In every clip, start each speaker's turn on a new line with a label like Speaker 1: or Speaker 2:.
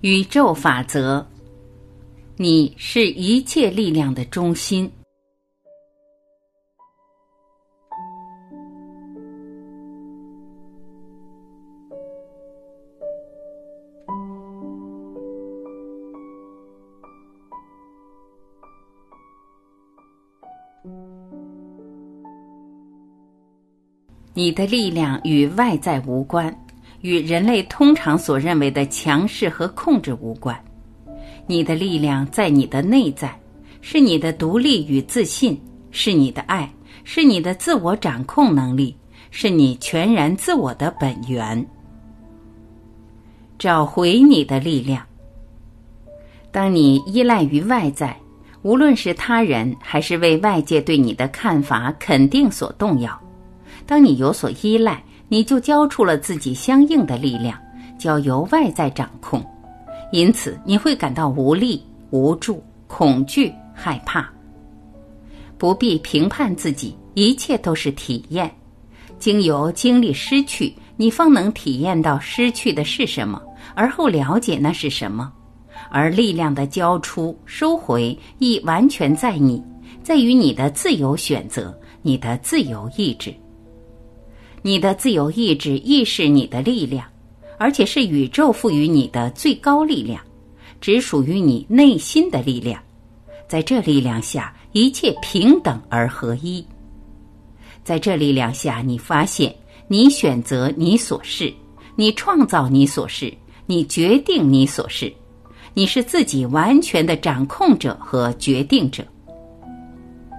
Speaker 1: 宇宙法则，你是一切力量的中心。你的力量与外在无关。与人类通常所认为的强势和控制无关，你的力量在你的内在，是你的独立与自信，是你的爱，是你的自我掌控能力，是你全然自我的本源。找回你的力量。当你依赖于外在，无论是他人还是为外界对你的看法肯定所动摇，当你有所依赖。你就交出了自己相应的力量，交由外在掌控，因此你会感到无力、无助、恐惧、害怕。不必评判自己，一切都是体验。经由经历失去，你方能体验到失去的是什么，而后了解那是什么。而力量的交出、收回，亦完全在你，在于你的自由选择，你的自由意志。你的自由意志亦是你的力量，而且是宇宙赋予你的最高力量，只属于你内心的力量。在这力量下，一切平等而合一。在这力量下，你发现你选择你所是，你创造你所是，你决定你所是，你是自己完全的掌控者和决定者。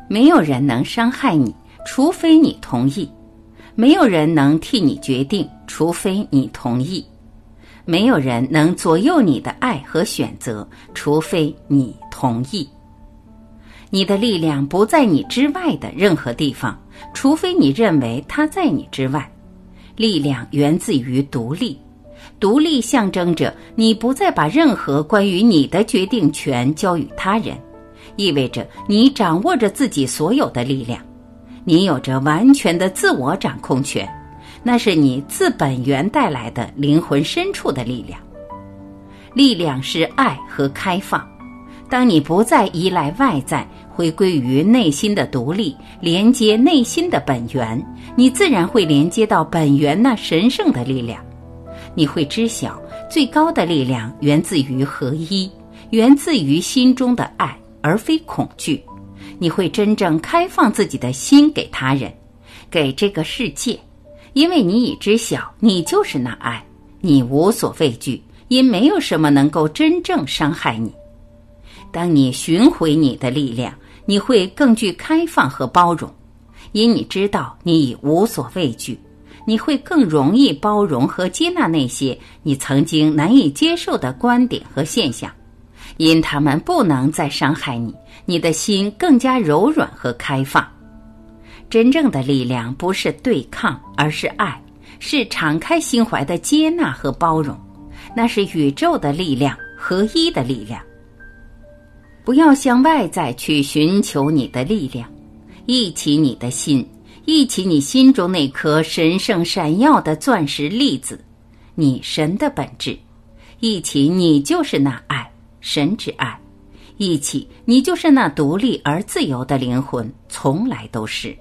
Speaker 1: 没有人能伤害你，除非你同意。没有人能替你决定，除非你同意；没有人能左右你的爱和选择，除非你同意。你的力量不在你之外的任何地方，除非你认为它在你之外。力量源自于独立，独立象征着你不再把任何关于你的决定权交予他人，意味着你掌握着自己所有的力量。你有着完全的自我掌控权，那是你自本源带来的灵魂深处的力量。力量是爱和开放。当你不再依赖外在，回归于内心的独立，连接内心的本源，你自然会连接到本源那神圣的力量。你会知晓，最高的力量源自于合一，源自于心中的爱，而非恐惧。你会真正开放自己的心给他人，给这个世界，因为你已知晓，你就是那爱，你无所畏惧，因没有什么能够真正伤害你。当你寻回你的力量，你会更具开放和包容，因你知道你已无所畏惧，你会更容易包容和接纳那些你曾经难以接受的观点和现象。因他们不能再伤害你，你的心更加柔软和开放。真正的力量不是对抗，而是爱，是敞开心怀的接纳和包容。那是宇宙的力量，合一的力量。不要向外在去寻求你的力量，忆起你的心，忆起你心中那颗神圣闪耀的钻石粒子，你神的本质，忆起你就是那爱。神之爱，一起，你就是那独立而自由的灵魂，从来都是。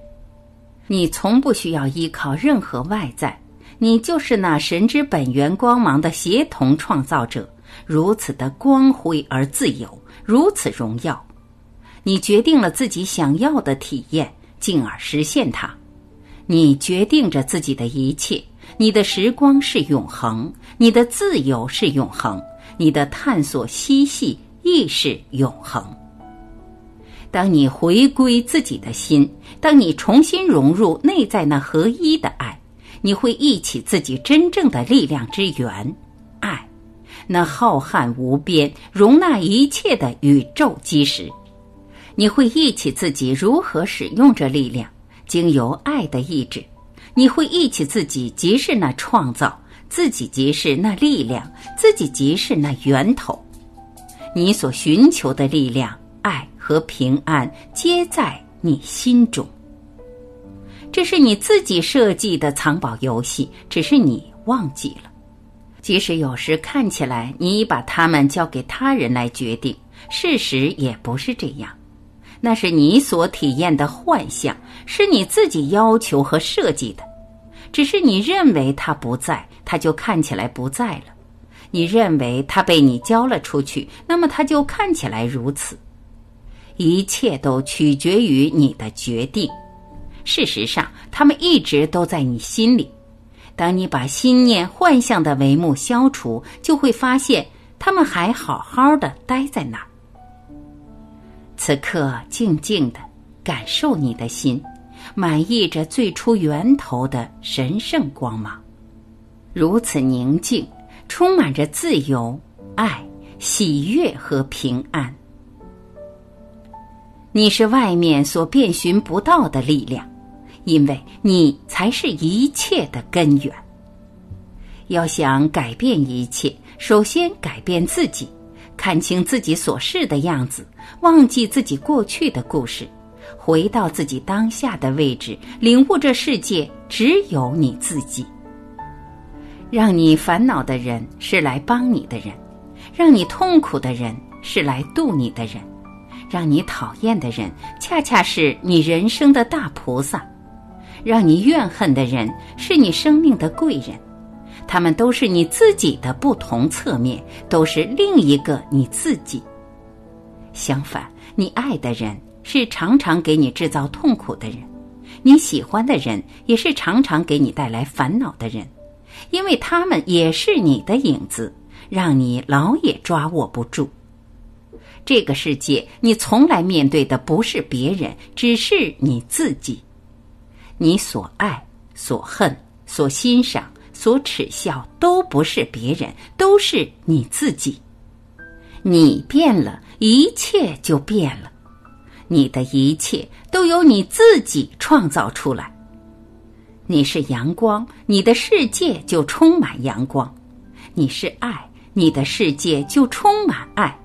Speaker 1: 你从不需要依靠任何外在，你就是那神之本源光芒的协同创造者，如此的光辉而自由，如此荣耀。你决定了自己想要的体验，进而实现它。你决定着自己的一切，你的时光是永恒，你的自由是永恒。你的探索嬉戏亦是永恒。当你回归自己的心，当你重新融入内在那合一的爱，你会忆起自己真正的力量之源——爱，那浩瀚无边、容纳一切的宇宙基石。你会忆起自己如何使用这力量，经由爱的意志。你会忆起自己即是那创造。自己即是那力量，自己即是那源头。你所寻求的力量、爱和平安，皆在你心中。这是你自己设计的藏宝游戏，只是你忘记了。即使有时看起来你已把他们交给他人来决定，事实也不是这样。那是你所体验的幻象，是你自己要求和设计的。只是你认为他不在，他就看起来不在了；你认为他被你交了出去，那么他就看起来如此。一切都取决于你的决定。事实上，他们一直都在你心里。当你把心念、幻象的帷幕消除，就会发现他们还好好的待在那儿。此刻，静静的感受你的心，满意着最初源头的神圣光芒，如此宁静，充满着自由、爱、喜悦和平安。你是外面所遍寻不到的力量，因为你才是一切的根源。要想改变一切，首先改变自己，看清自己所是的样子，忘记自己过去的故事，回到自己当下的位置，领悟这世界只有你自己。让你烦恼的人是来帮你的人，让你痛苦的人是来渡你的人。让你讨厌的人，恰恰是你人生的大菩萨；让你怨恨的人，是你生命的贵人。他们都是你自己的不同侧面，都是另一个你自己。相反，你爱的人是常常给你制造痛苦的人，你喜欢的人也是常常给你带来烦恼的人，因为他们也是你的影子，让你老也抓握不住。这个世界，你从来面对的不是别人，只是你自己。你所爱、所恨、所欣赏、所耻笑，都不是别人，都是你自己。你变了，一切就变了。你的一切都由你自己创造出来。你是阳光，你的世界就充满阳光；你是爱，你的世界就充满爱。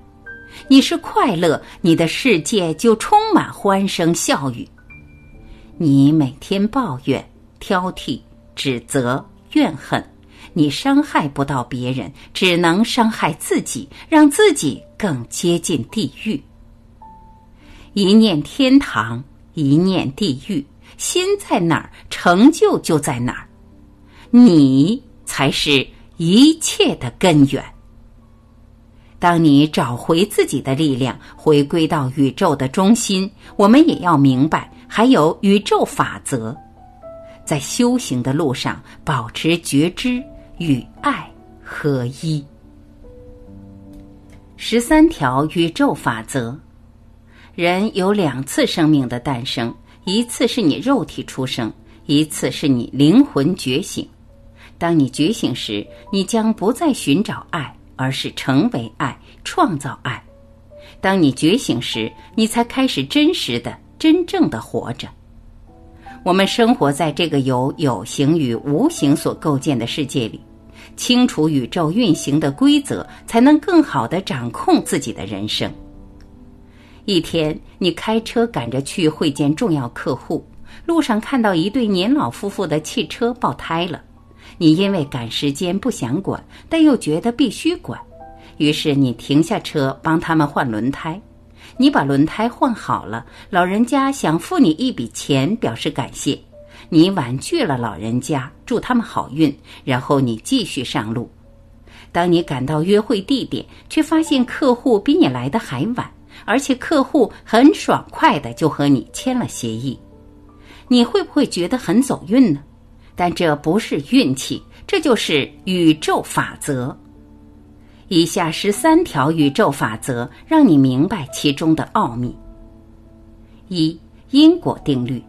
Speaker 1: 你是快乐，你的世界就充满欢声笑语。你每天抱怨、挑剔、指责、怨恨，你伤害不到别人，只能伤害自己，让自己更接近地狱。一念天堂，一念地狱，心在哪儿，成就就在哪儿。你才是一切的根源。当你找回自己的力量，回归到宇宙的中心，我们也要明白，还有宇宙法则，在修行的路上保持觉知与爱合一。十三条宇宙法则：人有两次生命的诞生，一次是你肉体出生，一次是你灵魂觉醒。当你觉醒时，你将不再寻找爱。而是成为爱，创造爱。当你觉醒时，你才开始真实的、真正的活着。我们生活在这个由有形与无形所构建的世界里，清楚宇宙运行的规则，才能更好的掌控自己的人生。一天，你开车赶着去会见重要客户，路上看到一对年老夫妇的汽车爆胎了。你因为赶时间不想管，但又觉得必须管，于是你停下车帮他们换轮胎。你把轮胎换好了，老人家想付你一笔钱表示感谢。你婉拒了老人家，祝他们好运，然后你继续上路。当你赶到约会地点，却发现客户比你来的还晚，而且客户很爽快的就和你签了协议。你会不会觉得很走运呢？但这不是运气，这就是宇宙法则。以下十三条宇宙法则，让你明白其中的奥秘。一、因果定律。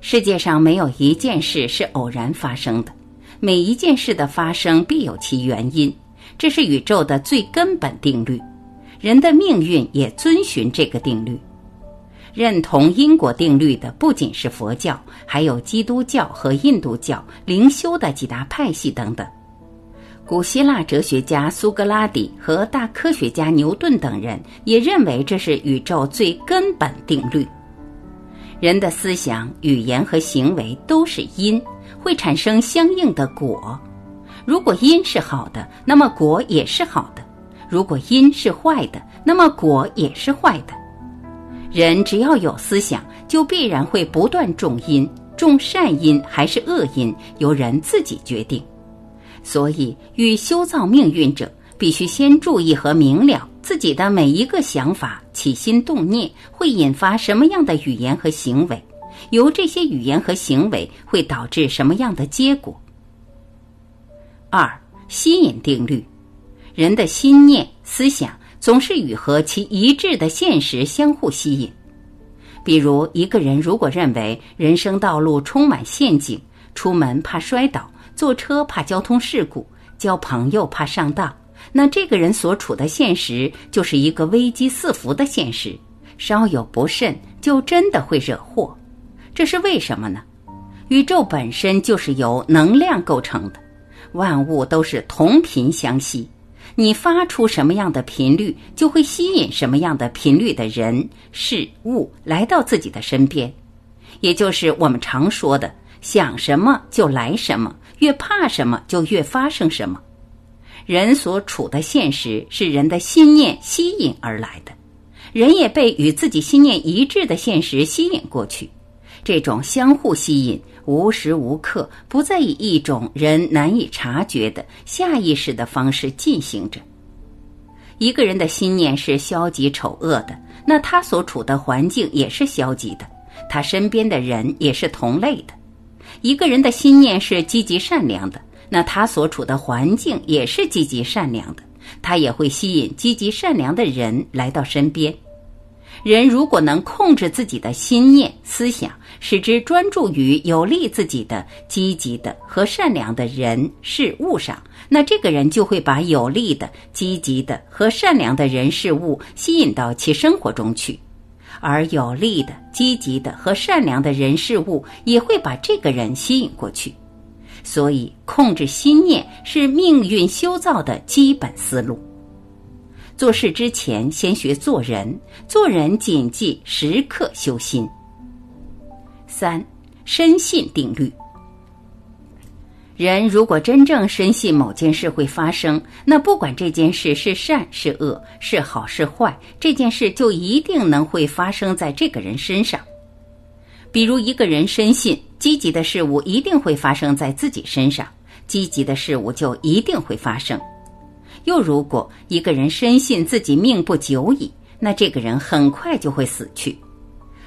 Speaker 1: 世界上没有一件事是偶然发生的，每一件事的发生必有其原因，这是宇宙的最根本定律。人的命运也遵循这个定律。认同因果定律的不仅是佛教，还有基督教和印度教灵修的几大派系等等。古希腊哲学家苏格拉底和大科学家牛顿等人也认为这是宇宙最根本定律。人的思想、语言和行为都是因，会产生相应的果。如果因是好的，那么果也是好的；如果因是坏的，那么果也是坏的。人只要有思想，就必然会不断种因，种善因还是恶因，由人自己决定。所以，欲修造命运者，必须先注意和明了自己的每一个想法、起心动念会引发什么样的语言和行为，由这些语言和行为会导致什么样的结果。二、吸引定律，人的心念、思想总是与和其一致的现实相互吸引。比如，一个人如果认为人生道路充满陷阱，出门怕摔倒，坐车怕交通事故，交朋友怕上当，那这个人所处的现实就是一个危机四伏的现实，稍有不慎就真的会惹祸。这是为什么呢？宇宙本身就是由能量构成的。万物都是同频相吸，你发出什么样的频率，就会吸引什么样的频率的人事物来到自己的身边，也就是我们常说的“想什么就来什么”，越怕什么就越发生什么。人所处的现实是人的心念吸引而来的，人也被与自己心念一致的现实吸引过去，这种相互吸引。无时无刻不在以一种人难以察觉的下意识的方式进行着。一个人的心念是消极丑恶的，那他所处的环境也是消极的，他身边的人也是同类的。一个人的心念是积极善良的，那他所处的环境也是积极善良的，他也会吸引积极善良的人来到身边。人如果能控制自己的心念、思想，使之专注于有利自己的、积极的和善良的人事物上，那这个人就会把有利的、积极的和善良的人事物吸引到其生活中去，而有利的、积极的和善良的人事物也会把这个人吸引过去。所以，控制心念是命运修造的基本思路。做事之前，先学做人。做人谨记时刻修心。三，深信定律。人如果真正深信某件事会发生，那不管这件事是善是恶，是好是坏，这件事就一定能会发生在这个人身上。比如，一个人深信积极的事物一定会发生在自己身上，积极的事物就一定会发生。又如果一个人深信自己命不久矣，那这个人很快就会死去。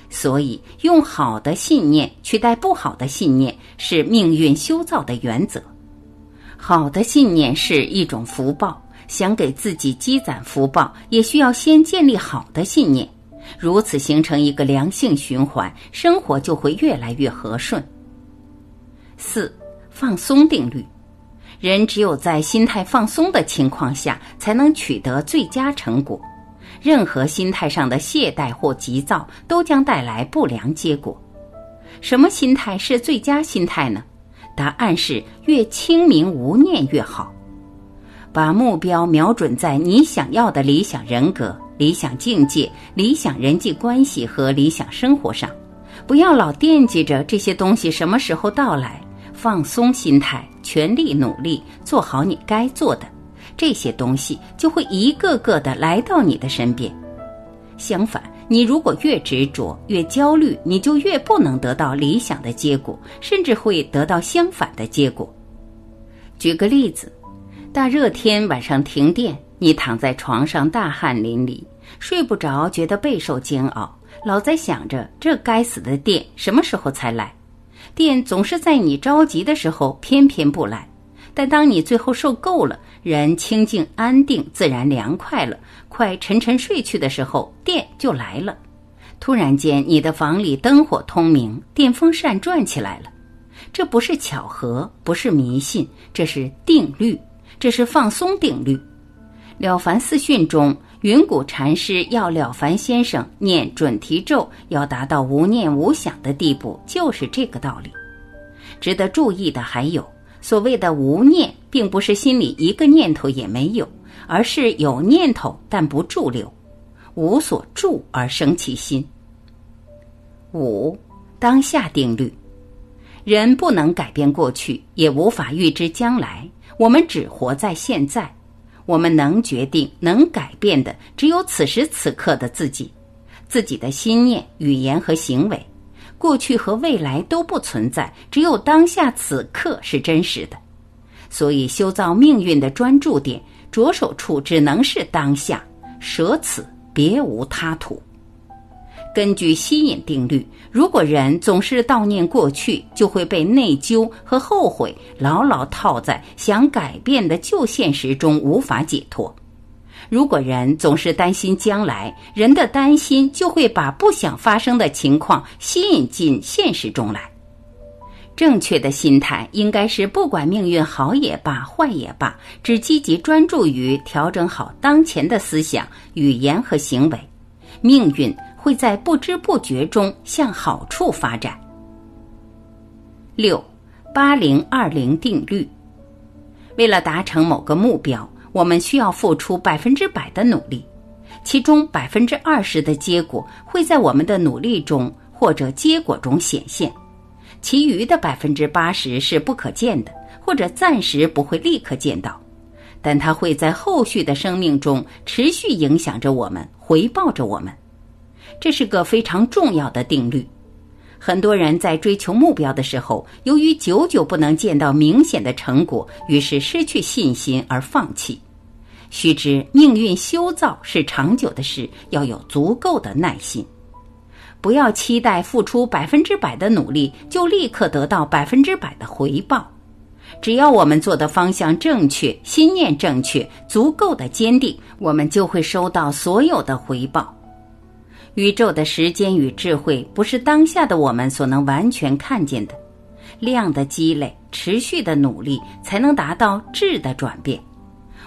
Speaker 1: 所以，用好的信念取代不好的信念是命运修造的原则。好的信念是一种福报，想给自己积攒福报，也需要先建立好的信念，如此形成一个良性循环，生活就会越来越和顺。四，放松定律。人只有在心态放松的情况下，才能取得最佳成果。任何心态上的懈怠或急躁，都将带来不良结果。什么心态是最佳心态呢？答案是越清明无念越好。把目标瞄准在你想要的理想人格、理想境界、理想人际关系和理想生活上，不要老惦记着这些东西什么时候到来。放松心态，全力努力，做好你该做的，这些东西就会一个个的来到你的身边。相反，你如果越执着、越焦虑，你就越不能得到理想的结果，甚至会得到相反的结果。举个例子，大热天晚上停电，你躺在床上大汗淋漓，睡不着，觉得备受煎熬，老在想着这该死的电什么时候才来。电总是在你着急的时候偏偏不来，但当你最后受够了，人清静安定，自然凉快了，快沉沉睡去的时候，电就来了。突然间，你的房里灯火通明，电风扇转起来了。这不是巧合，不是迷信，这是定律，这是放松定律。《了凡四训》中。云谷禅师要了凡先生念准提咒，要达到无念无想的地步，就是这个道理。值得注意的还有，所谓的无念，并不是心里一个念头也没有，而是有念头但不驻留，无所住而生其心。五当下定律，人不能改变过去，也无法预知将来，我们只活在现在，我们能决定、能改变的只有此时此刻的自己，自己的心念、语言和行为。过去和未来都不存在，只有当下此刻是真实的。所以，修造命运的专注点，着手处只能是当下，舍此别无他途。根据吸引定律，如果人总是悼念过去，就会被内疚和后悔牢牢套在想改变的旧现实中，无法解脱。如果人总是担心将来，人的担心就会把不想发生的情况吸引进现实中来。正确的心态应该是，不管命运好也罢，坏也罢，只积极专注于调整好当前的思想、语言和行为，命运。会在不知不觉中向好处发展。六八零二零定律，为了达成某个目标，我们需要付出百分之百的努力，其中百分之二十的结果会在我们的努力中或者结果中显现，其余的百分之八十是不可见的，或者暂时不会立刻见到，但它会在后续的生命中持续影响着我们，回报着我们。这是个非常重要的定律。很多人在追求目标的时候，由于久久不能见到明显的成果，于是失去信心而放弃。须知，命运修造是长久的事，要有足够的耐心。不要期待付出百分之百的努力就立刻得到百分之百的回报。只要我们做的方向正确，心念正确，足够的坚定，我们就会收到所有的回报。宇宙的时间与智慧不是当下的我们所能完全看见的，量的积累、持续的努力，才能达到质的转变。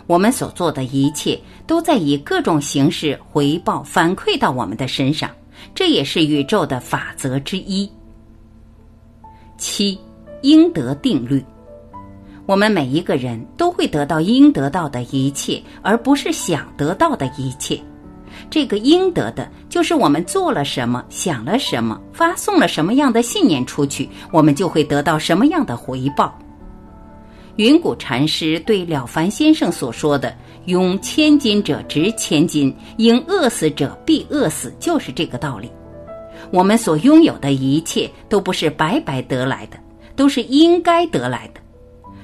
Speaker 1: 我们所做的一切都在以各种形式回报反馈到我们的身上，这也是宇宙的法则之一。七，应得定律，我们每一个人都会得到应得到的一切，而不是想得到的一切。这个应得的，就是我们做了什么，想了什么，发送了什么样的信念出去，我们就会得到什么样的回报。云谷禅师对了凡先生所说的“拥千金者值千金，应饿死者必饿死”，就是这个道理。我们所拥有的一切都不是白白得来的，都是应该得来的。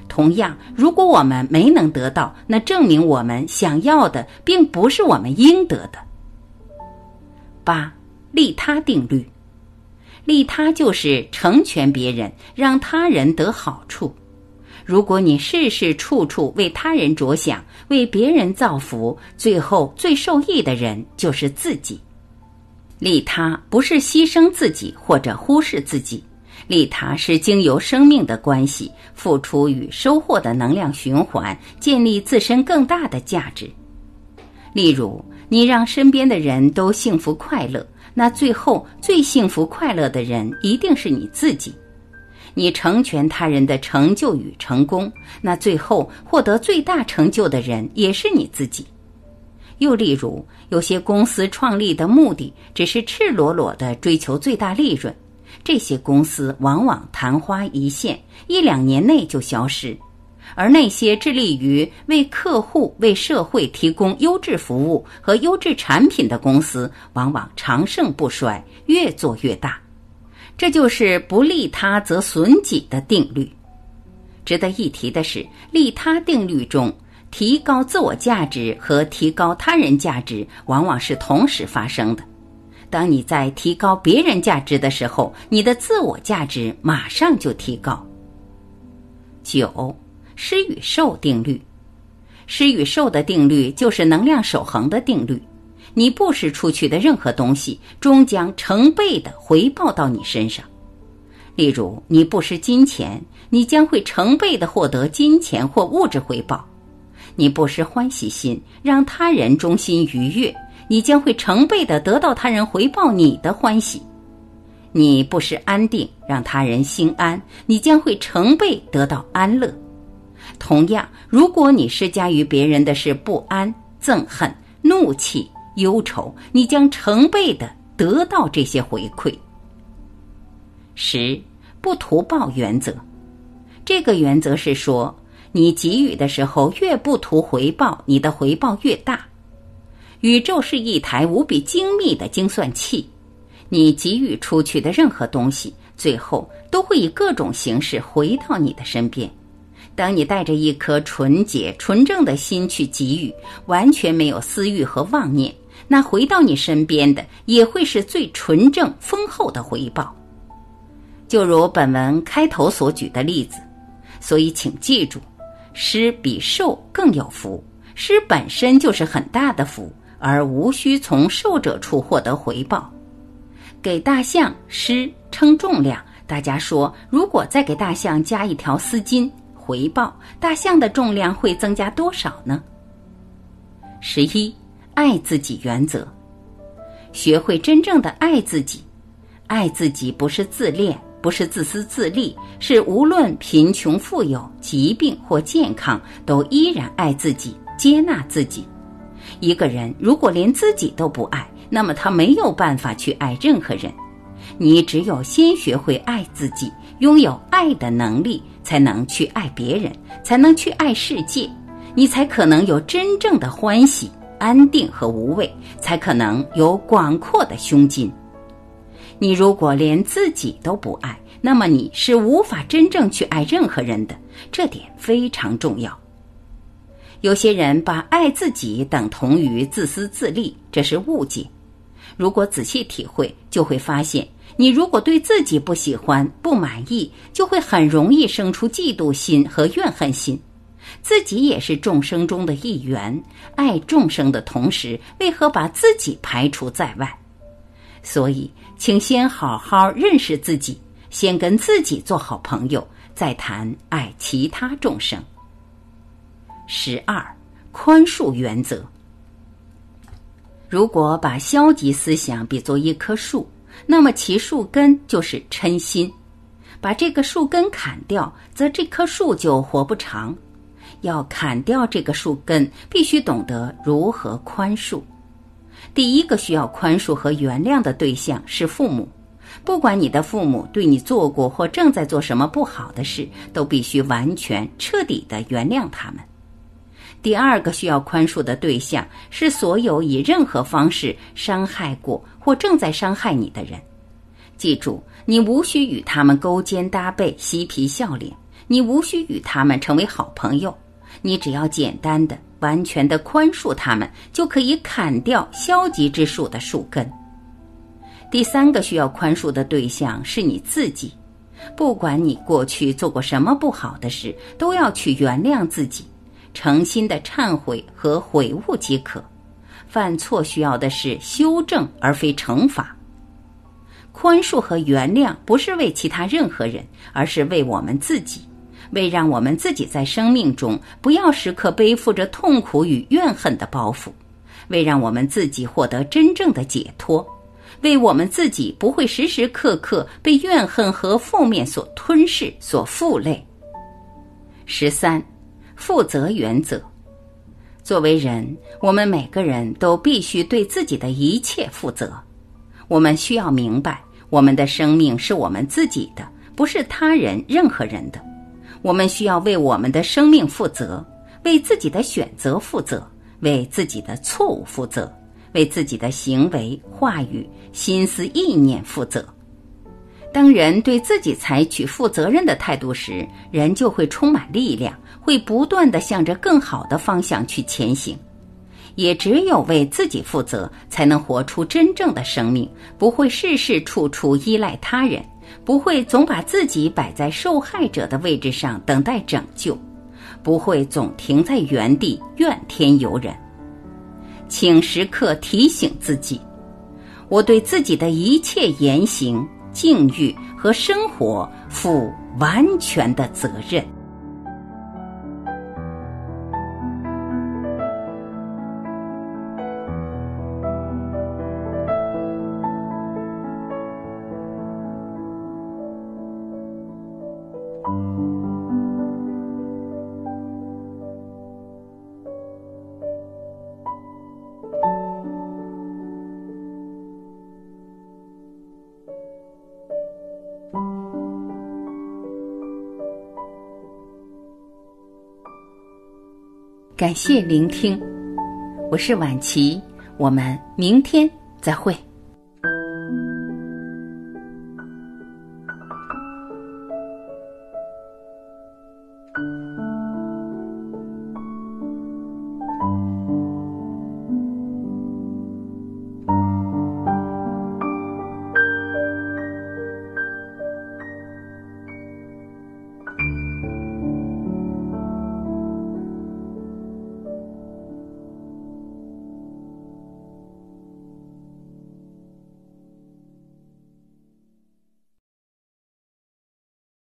Speaker 1: 同样，如果我们没能得到，那证明我们想要的并不是我们应得的。八利他定律，利他就是成全别人，让他人得好处。如果你事事处处为他人着想，为别人造福，最后最受益的人就是自己。利他不是牺牲自己或者忽视自己，利他是经由生命的关系，付出与收获的能量循环，建立自身更大的价值。例如。你让身边的人都幸福快乐，那最后最幸福快乐的人一定是你自己。你成全他人的成就与成功，那最后获得最大成就的人也是你自己。又例如，有些公司创立的目的只是赤裸裸的追求最大利润，这些公司往往昙花一现，一两年内就消失。而那些致力于为客户、为社会提供优质服务和优质产品的公司，往往长盛不衰，越做越大。这就是不利他则损己的定律。值得一提的是，利他定律中，提高自我价值和提高他人价值往往是同时发生的。当你在提高别人价值的时候，你的自我价值马上就提高。九。施与受定律，施与受的定律就是能量守恒的定律。你布施出去的任何东西，终将成倍的回报到你身上。例如，你布施金钱，你将会成倍的获得金钱或物质回报；你布施欢喜心，让他人中心愉悦，你将会成倍的得到他人回报你的欢喜；你布施安定，让他人心安，你将会成倍得到安乐。同样，如果你施加于别人的是不安、憎恨、怒气、忧愁，你将成倍的得到这些回馈。十不图报原则，这个原则是说，你给予的时候越不图回报，你的回报越大。宇宙是一台无比精密的精算器，你给予出去的任何东西，最后都会以各种形式回到你的身边。当你带着一颗纯洁、纯正的心去给予，完全没有私欲和妄念，那回到你身边的也会是最纯正、丰厚的回报。就如本文开头所举的例子，所以请记住。施比受更有福，施本身就是很大的福，而无需从受者处获得回报。给大象施称重量，大家说，如果再给大象加一条丝巾，回报大象的重量会增加多少呢？十一，爱自己原则，学会真正的爱自己，爱自己不是自恋。不是自私自利，是无论贫穷富有、疾病或健康，都依然爱自己、接纳自己。一个人如果连自己都不爱，那么他没有办法去爱任何人。你只有先学会爱自己，拥有爱的能力，才能去爱别人，才能去爱世界。你才可能有真正的欢喜、安定和无畏，才可能有广阔的胸襟。你如果连自己都不爱，那么你是无法真正去爱任何人的，这点非常重要。有些人把爱自己等同于自私自利，这是误解。如果仔细体会，就会发现，你如果对自己不喜欢、不满意，就会很容易生出嫉妒心和怨恨心。自己也是众生中的一员，爱众生的同时，为何把自己排除在外？所以。请先好好认识自己，先跟自己做好朋友，再谈爱其他众生。十二，宽恕原则。如果把消极思想比作一棵树，那么其树根就是嗔心。把这个树根砍掉，则这棵树就活不长。要砍掉这个树根，必须懂得如何宽恕。第一个需要宽恕和原谅的对象是父母，不管你的父母对你做过或正在做什么不好的事，都必须完全彻底的原谅他们。第二个需要宽恕的对象是所有以任何方式伤害过或正在伤害你的人。记住，你无需与他们勾肩搭背、嬉皮笑脸，你无需与他们成为好朋友，你只要简单的。完全的宽恕他们，就可以砍掉消极之树的树根。第三个需要宽恕的对象是你自己，不管你过去做过什么不好的事，都要去原谅自己，诚心的忏悔和悔悟即可。犯错需要的是修正，而非惩罚。宽恕和原谅不是为其他任何人，而是为我们自己。为让我们自己在生命中不要时刻背负着痛苦与怨恨的包袱，为让我们自己获得真正的解脱，为我们自己不会时时刻刻被怨恨和负面所吞噬、所负累。十三，负责原则。作为人，我们每个人都必须对自己的一切负责。我们需要明白，我们的生命是我们自己的，不是他人、任何人的。我们需要为我们的生命负责，为自己的选择负责，为自己的错误负责，为自己的行为、话语、心思、意念负责。当人对自己采取负责任的态度时，人就会充满力量，会不断的向着更好的方向去前行。也只有为自己负责，才能活出真正的生命，不会事事处处依赖他人。不会总把自己摆在受害者的位置上等待拯救，不会总停在原地怨天尤人。请时刻提醒自己，我对自己的一切言行、境遇和生活负完全的责任。感谢聆听，我是晚琪，我们明天再会。